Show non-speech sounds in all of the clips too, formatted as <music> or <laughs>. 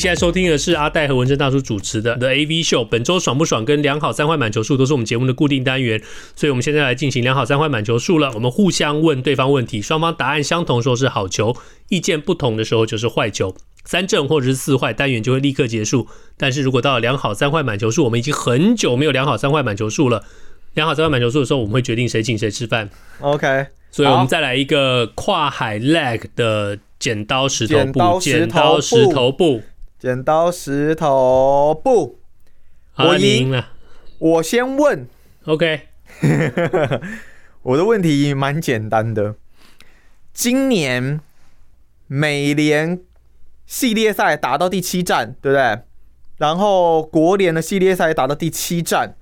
现在收听的是阿戴和文正大叔主持的 The AV Show。本周爽不爽跟良好三坏满球数都是我们节目的固定单元，所以我们现在来进行良好三坏满球数了。我们互相问对方问题，双方答案相同时候是好球，意见不同的时候就是坏球。三正或者是四坏单元就会立刻结束。但是如果到了良好三坏满球数，我们已经很久没有良好三坏满球数了。良好三坏满球数的时候，我们会决定谁请谁吃饭。OK，所以我们再来一个跨海 leg 的剪刀石头布，剪刀石头布。剪刀石头布，我赢了。我先问，OK。<laughs> 我的问题蛮简单的。今年美联系列赛打到第七站，对不对？然后国联的系列赛打到第七站，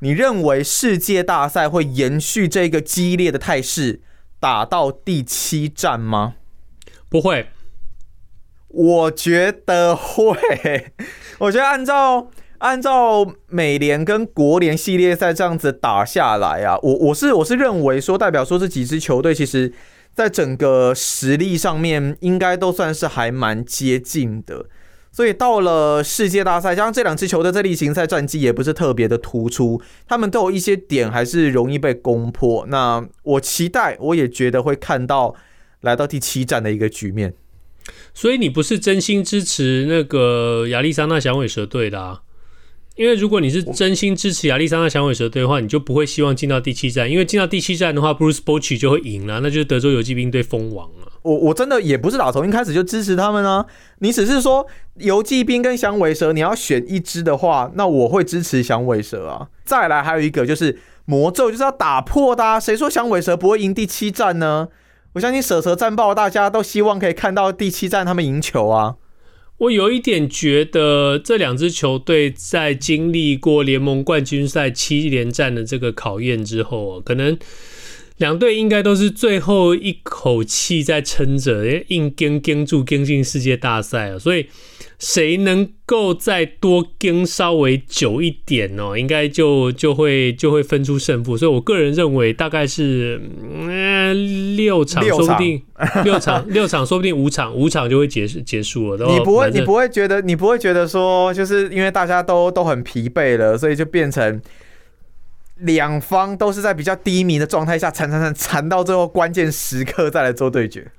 你认为世界大赛会延续这个激烈的态势，打到第七站吗？不会。我觉得会，<laughs> 我觉得按照按照美联跟国联系列赛这样子打下来啊，我我是我是认为说，代表说这几支球队其实在整个实力上面应该都算是还蛮接近的，所以到了世界大赛，加上这两支球队在例行赛战绩也不是特别的突出，他们都有一些点还是容易被攻破。那我期待，我也觉得会看到来到第七战的一个局面。所以你不是真心支持那个亚利桑那响尾蛇队的啊？因为如果你是真心支持亚利桑那响尾蛇队的话，你就不会希望进到第七战，因为进到第七战的话，Bruce Bochy 就会赢了，那就是德州游骑兵队封王了。我我真的也不是打从一开始就支持他们啊，你只是说游骑兵跟响尾蛇你要选一支的话，那我会支持响尾蛇啊。再来还有一个就是魔咒就是要打破的啊，谁说响尾蛇不会赢第七战呢？我相信舍蛇战报，大家都希望可以看到第七战他们赢球啊！我有一点觉得，这两支球队在经历过联盟冠军赛七连战的这个考验之后，可能两队应该都是最后一口气在撑着，硬跟跟住，跟进世界大赛啊！所以。谁能够再多跟稍微久一点哦，应该就就会就会分出胜负。所以我个人认为大概是嗯六场，说不定六场六场，说不定五场五场就会结束结束了。你不会你不会觉得你不会觉得说，就是因为大家都都很疲惫了，所以就变成两方都是在比较低迷的状态下缠缠缠缠到最后关键时刻再来做对决。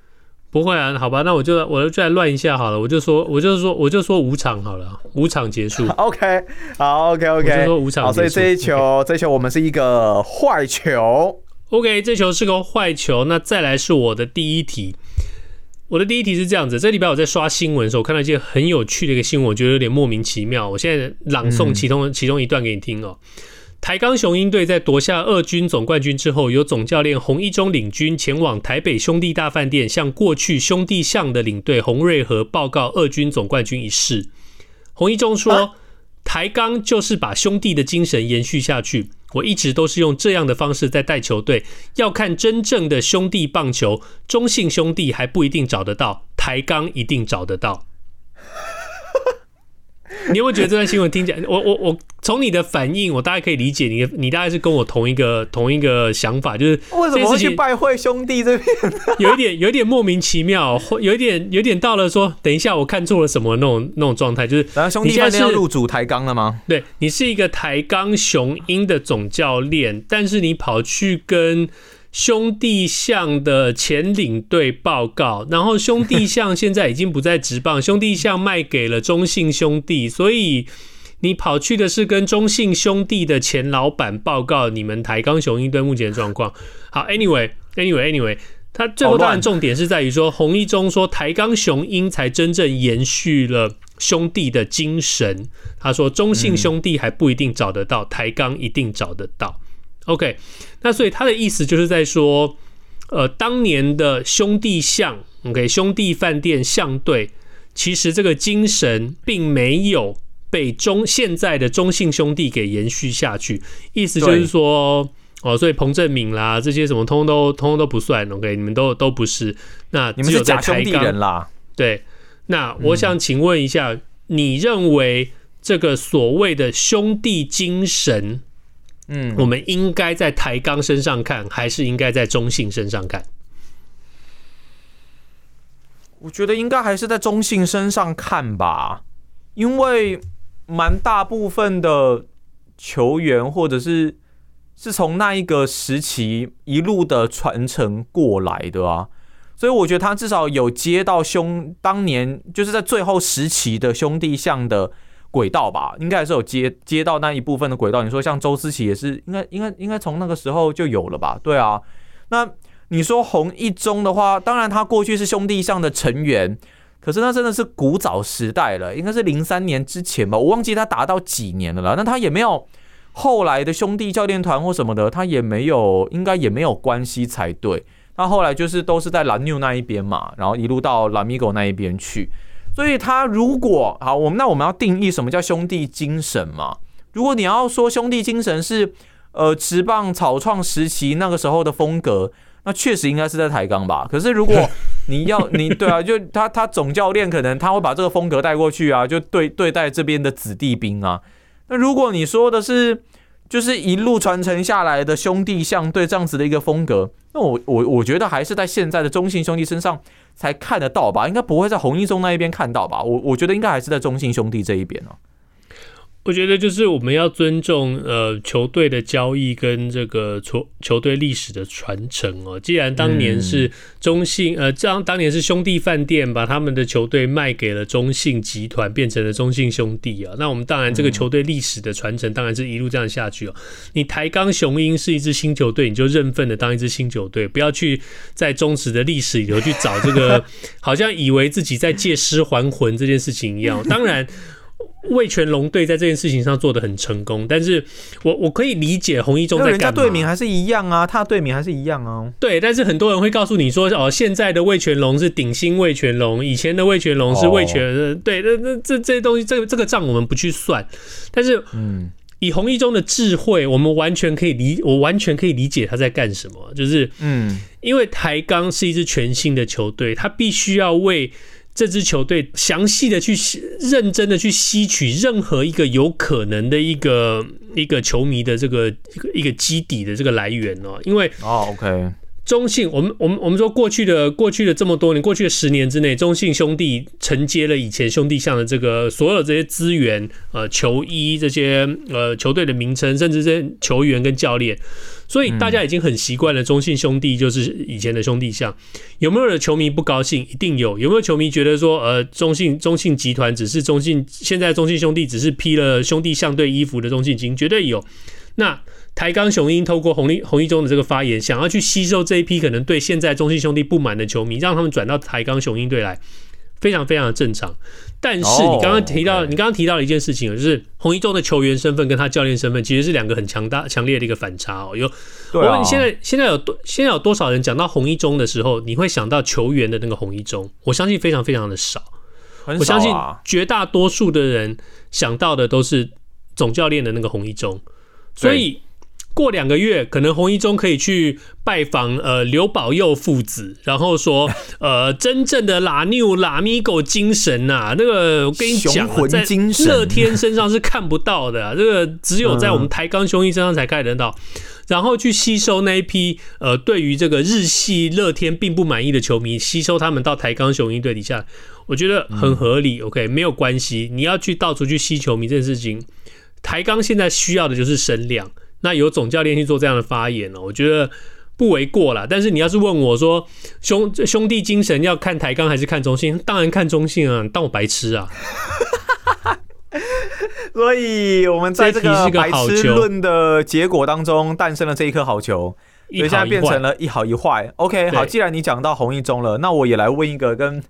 不会啊，好吧，那我就我就再乱一下好了，我就说，我就说，我就说五场好了，五场结束。<laughs> OK，好，OK，OK，、okay, okay, 我就说五场结束。所以 <laughs> 这一球.这一球我们是一个坏球。OK，这球是个坏球。那再来是我的第一题，我的第一题是这样子：这礼拜我在刷新闻的时候，我看到一件很有趣的一个新闻，我觉得有点莫名其妙。我现在朗诵其中、嗯、其中一段给你听哦。台钢雄鹰队在夺下二军总冠军之后，由总教练洪一中领军前往台北兄弟大饭店，向过去兄弟象的领队洪瑞和报告二军总冠军一事。洪一中说：“啊、台钢就是把兄弟的精神延续下去。我一直都是用这样的方式在带球队。要看真正的兄弟棒球，中信兄弟还不一定找得到，台钢一定找得到。” <laughs> 你有没有觉得这段新闻听起来，我我我从你的反应，我大概可以理解你，你大概是跟我同一个同一个想法，就是为什么会去拜会兄弟这边？有一点有一点莫名其妙，有一点有一点到了说，等一下我看错了什么那种那种状态，就是然后兄弟现在要入主台钢了吗？对，你是一个台钢雄鹰的总教练，但是你跑去跟。兄弟象的前领队报告，然后兄弟象现在已经不在职棒，兄弟象卖给了中信兄弟，所以你跑去的是跟中信兄弟的前老板报告你们台钢雄鹰队目前的状况。好，Anyway，Anyway，Anyway，他最后当然重点是在于说，洪一中说台钢雄鹰才真正延续了兄弟的精神。他说中信兄弟还不一定找得到，台钢一定找得到。OK，那所以他的意思就是在说，呃，当年的兄弟相，OK，兄弟饭店象队，其实这个精神并没有被中现在的中信兄弟给延续下去。意思就是说，哦，所以彭政闵啦这些什么通通都通通都不算，OK，你们都都不是。那你们是假兄弟人啦。对，那我想请问一下，嗯、你认为这个所谓的兄弟精神，嗯，我们应该在台钢身上看，还是应该在中信身上看？我觉得应该还是在中信身上看吧，因为蛮大部分的球员或者是是从那一个时期一路的传承过来的啊，所以我觉得他至少有接到兄当年就是在最后时期的兄弟象的轨道吧，应该还是有接接到那一部分的轨道。你说像周思齐也是，应该应该应该从那个时候就有了吧？对啊，那。你说洪一中的话，当然他过去是兄弟上的成员，可是那真的是古早时代了，应该是零三年之前吧，我忘记他打到几年了。那他也没有后来的兄弟教练团或什么的，他也没有，应该也没有关系才对。他后来就是都是在蓝牛那一边嘛，然后一路到蓝米狗那一边去。所以他如果好，我们那我们要定义什么叫兄弟精神嘛？如果你要说兄弟精神是呃持棒草创时期那个时候的风格。那确实应该是在台钢吧，可是如果 <laughs> 你要你对啊，就他他总教练可能他会把这个风格带过去啊，就对对待这边的子弟兵啊。那如果你说的是就是一路传承下来的兄弟相对这样子的一个风格，那我我我觉得还是在现在的中信兄弟身上才看得到吧，应该不会在红一中那一边看到吧？我我觉得应该还是在中信兄弟这一边哦。我觉得就是我们要尊重呃球队的交易跟这个球球队历史的传承哦。既然当年是中信呃，这样当年是兄弟饭店把他们的球队卖给了中信集团，变成了中信兄弟啊。那我们当然这个球队历史的传承当然是一路这样下去哦。你台钢雄鹰是一支新球队，你就认份的当一支新球队，不要去在忠实的历史里头去找这个，好像以为自己在借尸还魂这件事情一样。当然。味全龙队在这件事情上做的很成功，但是我我可以理解洪一中在干嘛。人家队名还是一样啊，他的队名还是一样啊。对，但是很多人会告诉你说，哦，现在的魏全龙是顶新魏全龙，以前的魏全龙是魏全。哦、对，那那这这些东西，这个这个账我们不去算。但是，嗯，以洪一中的智慧，我们完全可以理，我完全可以理解他在干什么。就是，嗯，因为台钢是一支全新的球队，他必须要为。这支球队详细的去认真的去吸取任何一个有可能的一个一个球迷的这个一个一个基底的这个来源哦，因为哦，OK，中信，我们我们我们说过去的过去的这么多年，过去的十年之内，中信兄弟承接了以前兄弟象的这个所有这些资源，呃，球衣这些呃球队的名称，甚至这些球员跟教练。所以大家已经很习惯了，中信兄弟就是以前的兄弟象。有没有的球迷不高兴？一定有。有没有球迷觉得说，呃，中信中信集团只是中信，现在中信兄弟只是披了兄弟象队衣服的中信金？绝对有。那台钢雄鹰透过洪一洪一中的这个发言，想要去吸收这一批可能对现在中信兄弟不满的球迷，让他们转到台钢雄鹰队来。非常非常的正常，但是你刚刚提到，你刚刚提到了一件事情，就是洪一中的球员身份跟他教练身份其实是两个很强大、强烈的一个反差哦。有，我问你现在现在有多现在有多少人讲到洪一中的时候，你会想到球员的那个洪一中？我相信非常非常的少，我相信绝大多数的人想到的都是总教练的那个洪一中，所以。过两个月，可能洪一中可以去拜访呃刘保佑父子，然后说呃真正的拉纽拉米狗精神呐、啊，<laughs> 那个我跟你讲，在乐天身上是看不到的、啊，这个只有在我们台钢雄鹰身上才看得到。然后去吸收那一批呃对于这个日系乐天并不满意的球迷，吸收他们到台钢雄鹰队底下，我觉得很合理。OK，没有关系，你要去到处去吸球迷这件事情，台钢现在需要的就是声量。那有总教练去做这样的发言呢？我觉得不为过啦。但是你要是问我说兄兄弟精神要看台钢还是看中信？当然看中信啊！你当我白痴啊！<laughs> 所以我们在这个白痴论的结果当中诞生了这一颗好球，所以现在变成了一好一坏。OK，好，既然你讲到红一中了，那我也来问一个跟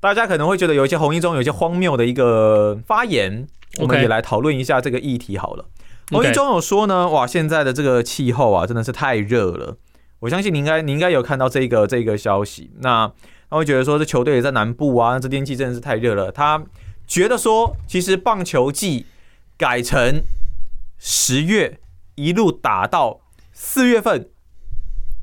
大家可能会觉得有一些红一中有一些荒谬的一个发言，我们也来讨论一下这个议题好了。洪一中有说呢，哇，现在的这个气候啊，真的是太热了。我相信你应该，你应该有看到这个这个消息。那他会觉得说，这球队也在南部啊，这天气真的是太热了。他觉得说，其实棒球季改成十月，一路打到四月份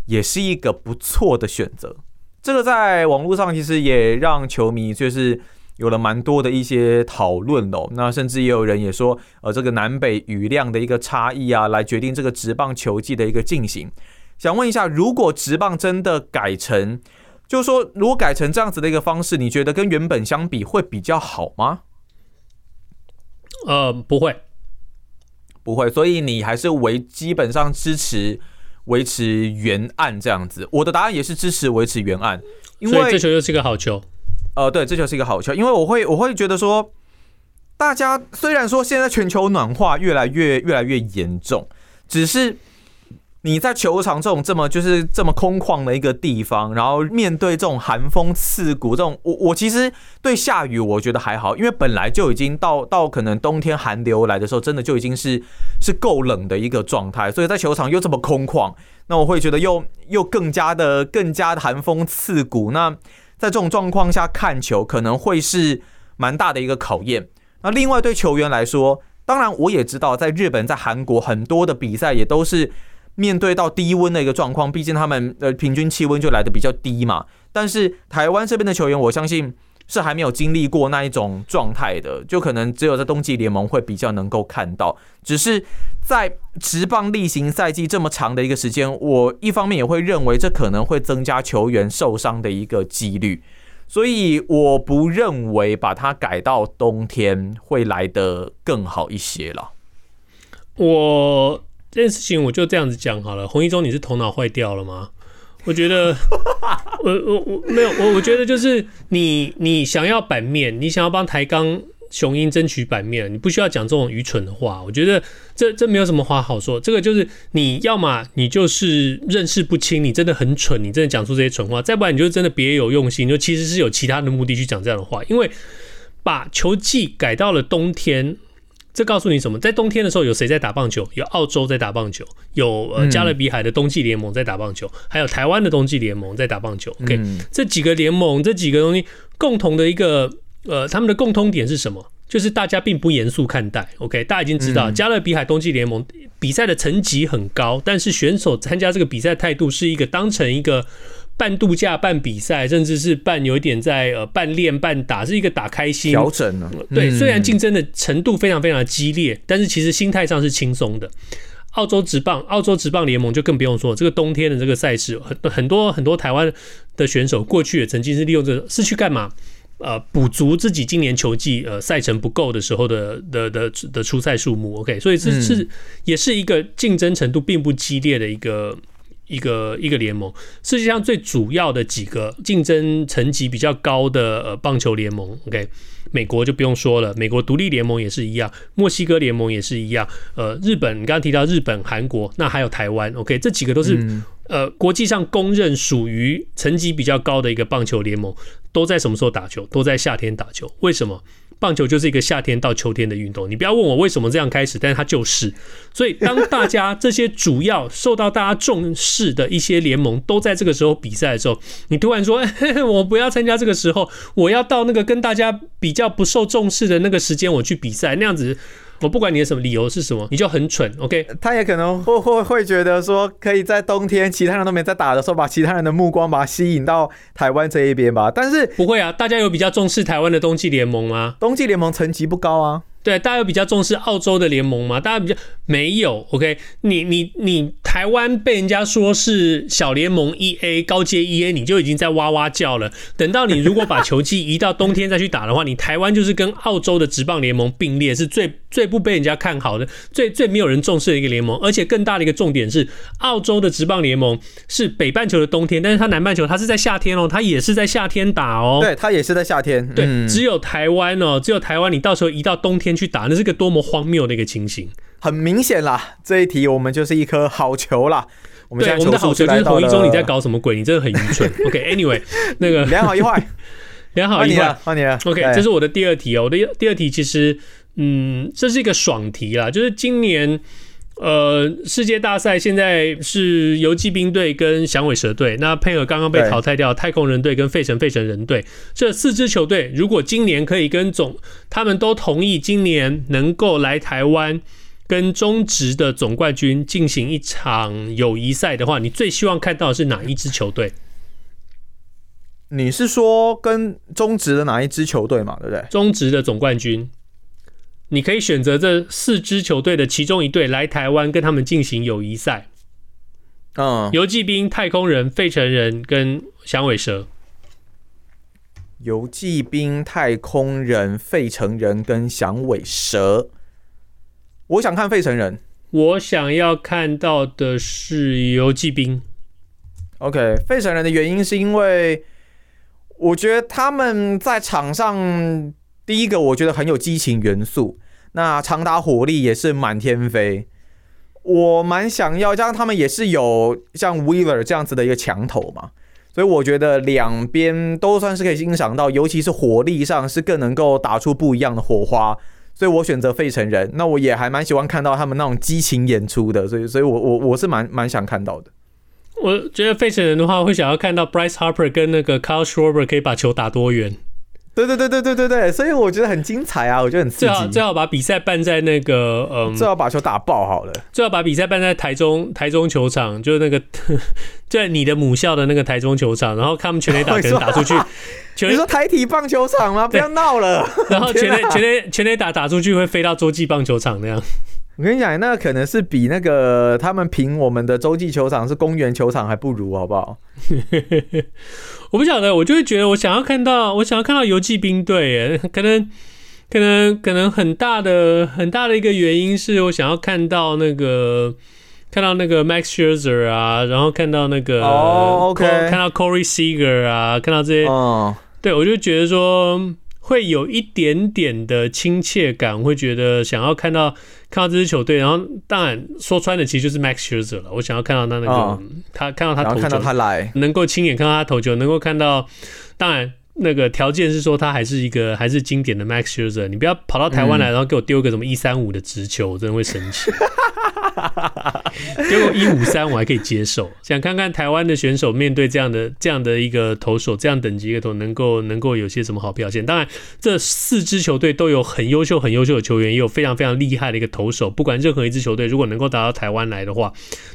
也是一个不错的选择。这个在网络上其实也让球迷就是有了蛮多的一些讨论哦。那甚至也有人也说，呃，这个南北雨量的一个差异啊，来决定这个直棒球季的一个进行。想问一下，如果直棒真的改成，就是说如果改成这样子的一个方式，你觉得跟原本相比会比较好吗？呃，不会，不会。所以你还是维基本上支持。维持原案这样子，我的答案也是支持维持原案，因为这球又是一个好球。呃，对，这就是一个好球，因为我会我会觉得说，大家虽然说现在全球暖化越来越越来越严重，只是。你在球场这种这么就是这么空旷的一个地方，然后面对这种寒风刺骨，这种我我其实对下雨我觉得还好，因为本来就已经到到可能冬天寒流来的时候，真的就已经是是够冷的一个状态，所以在球场又这么空旷，那我会觉得又又更加的更加的寒风刺骨。那在这种状况下看球可能会是蛮大的一个考验。那另外对球员来说，当然我也知道，在日本、在韩国很多的比赛也都是。面对到低温的一个状况，毕竟他们的平均气温就来的比较低嘛。但是台湾这边的球员，我相信是还没有经历过那一种状态的，就可能只有在冬季联盟会比较能够看到。只是在职棒例行赛季这么长的一个时间，我一方面也会认为这可能会增加球员受伤的一个几率，所以我不认为把它改到冬天会来得更好一些了。我。这件事情我就这样子讲好了。洪一中，你是头脑坏掉了吗？我觉得，<laughs> 我我我没有，我我觉得就是你你想要版面，你想要帮台钢雄鹰争取版面，你不需要讲这种愚蠢的话。我觉得这这没有什么话好说。这个就是你要么你就是认识不清，你真的很蠢，你真的讲出这些蠢话；再不然你就真的别有用心，就其实是有其他的目的去讲这样的话。因为把球季改到了冬天。这告诉你什么？在冬天的时候，有谁在打棒球？有澳洲在打棒球，有呃加勒比海的冬季联盟在打棒球，还有台湾的冬季联盟在打棒球。OK，这几个联盟，这几个东西共同的一个呃，他们的共通点是什么？就是大家并不严肃看待。OK，大家已经知道加勒比海冬季联盟比赛的层级很高，但是选手参加这个比赛态度是一个当成一个。半度假、半比赛，甚至是半有一点在呃半练半打，是一个打开心调整了。对，虽然竞争的程度非常非常的激烈，但是其实心态上是轻松的。澳洲职棒、澳洲职棒联盟就更不用说，这个冬天的这个赛事，很很多很多台湾的选手过去也曾经是利用这个，是去干嘛？呃，补足自己今年球季呃赛程不够的时候的的的的出赛数目。OK，所以这是也是一个竞争程度并不激烈的一个。一个一个联盟，世界上最主要的几个竞争层级比较高的呃棒球联盟，OK，美国就不用说了，美国独立联盟也是一样，墨西哥联盟也是一样，呃，日本你刚刚提到日本、韩国，那还有台湾，OK，这几个都是、嗯、呃国际上公认属于层级比较高的一个棒球联盟，都在什么时候打球？都在夏天打球，为什么？棒球就是一个夏天到秋天的运动，你不要问我为什么这样开始，但是它就是。所以当大家这些主要受到大家重视的一些联盟都在这个时候比赛的时候，你突然说，<laughs> 欸，我不要参加这个时候，我要到那个跟大家比较不受重视的那个时间我去比赛，那样子。我不管你的什么理由是什么，你就很蠢，OK？他也可能会会会觉得说，可以在冬天其他人都没在打的时候，把其他人的目光把它吸引到台湾这一边吧。但是不会啊，大家有比较重视台湾的冬季联盟吗？冬季联盟层级不高啊。对，大家有比较重视澳洲的联盟吗？大家比较没有，OK？你你你，台湾被人家说是小联盟一 A 高阶一 A，你就已经在哇哇叫了。等到你如果把球季移到冬天再去打的话，你台湾就是跟澳洲的职棒联盟并列，是最最不被人家看好的，最最没有人重视的一个联盟。而且更大的一个重点是，澳洲的职棒联盟是北半球的冬天，但是它南半球它是在夏天哦，它也是在夏天打哦。对，它也是在夏天。对，只有台湾哦，只有台湾，你到时候移到冬天去打，那是个多么荒谬的一个情形！很明显啦，这一题我们就是一颗好球啦。我们现在对，我们的好球就是洪一中，你在搞什么鬼？你真的很愚蠢。<laughs> OK，Anyway，、okay, 那个 <laughs> 两好一坏，<laughs> 两好一坏，换你了。OK，这是我的第二题哦。我的第二题其实，嗯，这是一个爽题啦，就是今年。呃，世界大赛现在是游击兵队跟响尾蛇队，那配合刚刚被淘汰掉太空人队跟费城费城人队这四支球队，如果今年可以跟总，他们都同意今年能够来台湾跟中职的总冠军进行一场友谊赛的话，你最希望看到的是哪一支球队？你是说跟中职的哪一支球队嘛？对不对？中职的总冠军，你可以选择这四支球队的其中一队来台湾跟他们进行友谊赛。嗯，游骑兵、太空人、费城人跟响尾蛇。游骑兵、太空人、费城人跟响尾蛇。我想看费城人。我想要看到的是游骑兵。OK，费城人的原因是因为。我觉得他们在场上，第一个我觉得很有激情元素，那长打火力也是满天飞。我蛮想要，加上他们也是有像 Wheeler 这样子的一个墙头嘛，所以我觉得两边都算是可以欣赏到，尤其是火力上是更能够打出不一样的火花。所以我选择费城人。那我也还蛮喜欢看到他们那种激情演出的，所以，所以我我我是蛮蛮想看到的。我觉得费城人的话会想要看到 Bryce Harper 跟那个 Kyle Schwarber 可以把球打多远。对对对对对对对，所以我觉得很精彩啊，我觉得很刺激。最好最好把比赛办在那个嗯，最好把球打爆好了。最好把比赛办在台中台中球场，就是那个在你的母校的那个台中球场，然后他们全垒打可能打出去。你说台体棒球场吗？不要闹了。然后全垒全垒全垒打打出去会飞到洲际棒球场那样。我跟你讲，那可能是比那个他们评我们的洲际球场是公园球场还不如，好不好？<laughs> 我不晓得，我就会觉得我想要看到，我想要看到游骑兵队，可能，可能，可能很大的很大的一个原因是我想要看到那个看到那个 Max Scherzer 啊，然后看到那个哦看到 Corey Seager 啊，看到这些，哦，对我就觉得说。会有一点点的亲切感，会觉得想要看到看到这支球队，然后当然说穿了，其实就是 Max Scherzer 了。我想要看到他那个、哦、他看到他投球，看到他来，能够亲眼看到他投球，能够看到，当然。那个条件是说他还是一个还是经典的 Max Scherzer，你不要跑到台湾来，然后给我丢个什么一三五的直球，我真的会生气。<laughs> 丢个一五三我还可以接受，想看看台湾的选手面对这样的这样的一个投手，这样等级的投能够能够有些什么好表现。当然，这四支球队都有很优秀很优秀的球员，也有非常非常厉害的一个投手。不管任何一支球队如果能够打到台湾来的话，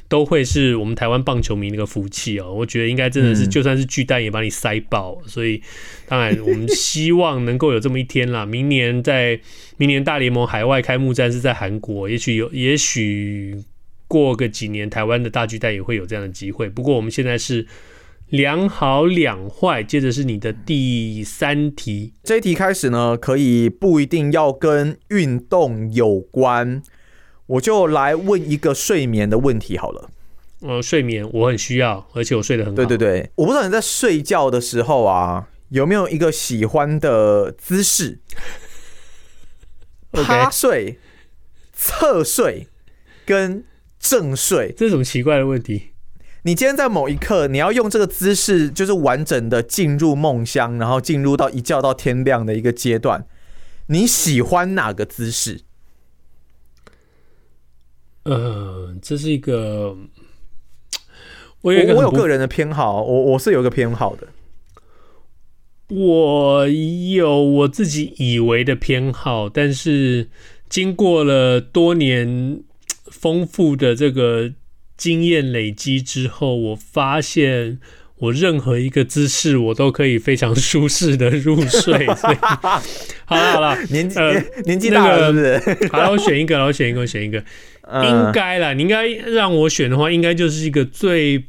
都会是我们台湾棒球迷那个福气哦。我觉得应该真的是就算是巨蛋也把你塞爆，所以。<laughs> 当然，我们希望能够有这么一天啦。<laughs> 明年在明年大联盟海外开幕战是在韩国，也许有，也许过个几年，台湾的大巨蛋也会有这样的机会。不过我们现在是两好两坏。接着是你的第三题，这一题开始呢，可以不一定要跟运动有关，我就来问一个睡眠的问题好了。呃，睡眠我很需要，而且我睡得很好。对对对，我不知道你在睡觉的时候啊。有没有一个喜欢的姿势？趴睡、侧睡跟正睡，这是什么奇怪的问题？你今天在某一刻，你要用这个姿势，就是完整的进入梦乡，然后进入到一觉到天亮的一个阶段。你喜欢哪个姿势？呃，这是一个，我有我有个人的偏好，我我是有一个偏好的。我有我自己以为的偏好，但是经过了多年丰富的这个经验累积之后，我发现我任何一个姿势我都可以非常舒适的入睡。<laughs> 所以好了好了，年纪、呃、年纪大了是不是？那个、好了，我选一个，我选一个，我选一个，应该啦。你应该让我选的话，应该就是一个最。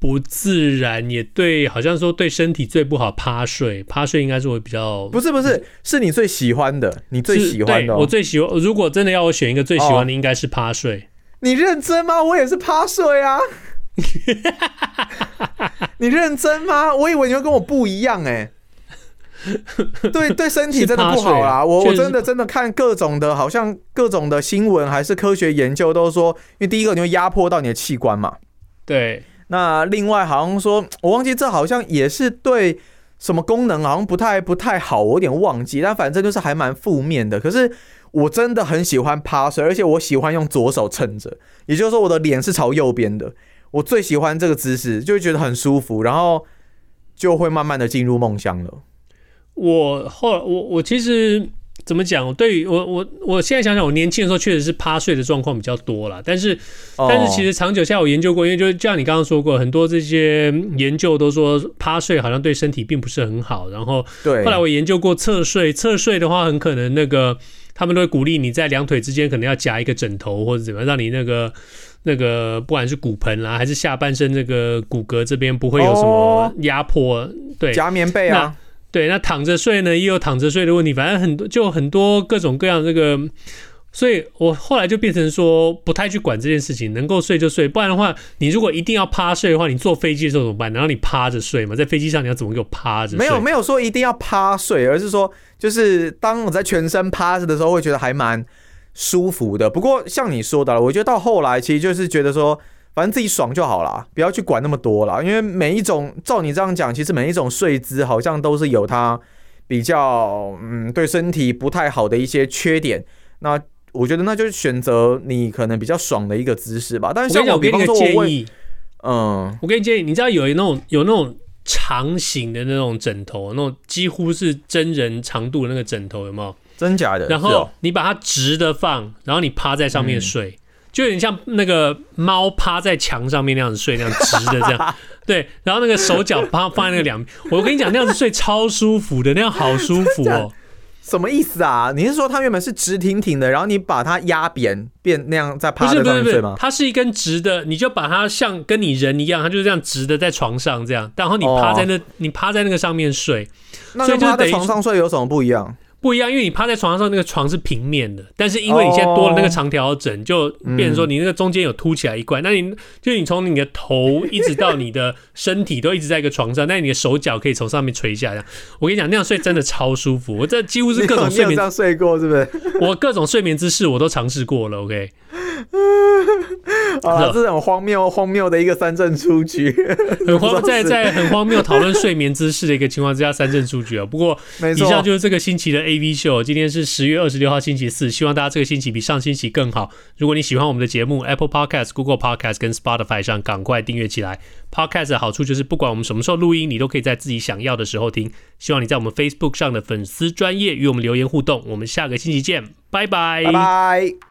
不自然也对，好像说对身体最不好。趴睡，趴睡应该是我比较不是不是，是你最喜欢的，你最喜欢的、哦。我最喜欢，如果真的要我选一个最喜欢的，应该是趴睡。哦、你认真吗？我也是趴睡啊。<laughs> 你认真吗？我以为你会跟我不一样哎、欸。对 <laughs> 对，身体真的不好啦。我我真的真的看各种的，好像各种的新闻还是科学研究都说，因为第一个你会压迫到你的器官嘛。对。那另外好像说，我忘记这好像也是对什么功能好像不太不太好，我有点忘记。但反正就是还蛮负面的。可是我真的很喜欢趴睡，而且我喜欢用左手撑着，也就是说我的脸是朝右边的。我最喜欢这个姿势，就会觉得很舒服，然后就会慢慢的进入梦乡了。我后来我我其实怎么讲？对于我我我现在想想，我年轻的时候确实是趴睡的状况比较多啦。但是、哦、但是其实长久下来我研究过，因为就像你刚刚说过，很多这些研究都说趴睡好像对身体并不是很好。然后后来我研究过侧睡，侧睡的话很可能那个他们都会鼓励你在两腿之间可能要夹一个枕头或者怎么样，让你那个那个不管是骨盆啦还是下半身这个骨骼这边不会有什么压迫。哦、对，夹棉被啊。对，那躺着睡呢，也有躺着睡的问题，反正很多就很多各种各样这个，所以我后来就变成说不太去管这件事情，能够睡就睡，不然的话，你如果一定要趴睡的话，你坐飞机的时候怎么办？然后你趴着睡嘛，在飞机上你要怎么给我趴着睡？没有没有说一定要趴睡，而是说就是当我在全身趴着的时候，会觉得还蛮舒服的。不过像你说的，我觉得到后来其实就是觉得说。反正自己爽就好啦，不要去管那么多啦。因为每一种照你这样讲，其实每一种睡姿好像都是有它比较嗯对身体不太好的一些缺点。那我觉得那就是选择你可能比较爽的一个姿势吧。但是像我，我给你个建议，嗯，我给你建议，你知道有那种有那种长型的那种枕头，那种几乎是真人长度的那个枕头，有没有？真假的？然后你把它直的放，然后你趴在上面睡。嗯就有点像那个猫趴在墙上面那样子睡，那样直的这样，<laughs> 对，然后那个手脚趴放在那个两边，我跟你讲，那样子睡超舒服的，那样好舒服哦。<laughs> 什么意思啊？你是说它原本是直挺挺的，然后你把它压扁，变那样在趴在上面睡吗？它是一根直的，你就把它像跟你人一样，它就是这样直的在床上这样，然后你趴在那，哦、你趴在那个上面睡，那跟趴在床上睡有什么不一样？不一样，因为你趴在床上，那个床是平面的，但是因为你现在多了那个长条枕，就变成说你那个中间有凸起来一块，那你就你从你的头一直到你的身体都一直在一个床上，那你的手脚可以从上面垂下来。我跟你讲，那样睡真的超舒服，我这几乎是各种睡眠这样睡过，是不是？我各种睡眠姿势我都尝试过了，OK。啊，这种荒谬荒谬的一个三振出局，很荒 <laughs> 在在很荒谬讨论睡眠姿势的一个情况之下三振出局啊。不过，以上就是这个星期的 AV 秀。今天是十月二十六号星期四，希望大家这个星期比上星期更好。如果你喜欢我们的节目，Apple Podcast、Google Podcast 跟 Spotify 上赶快订阅起来。Podcast 的好处就是不管我们什么时候录音，你都可以在自己想要的时候听。希望你在我们 Facebook 上的粉丝专业与我们留言互动。我们下个星期见，拜拜。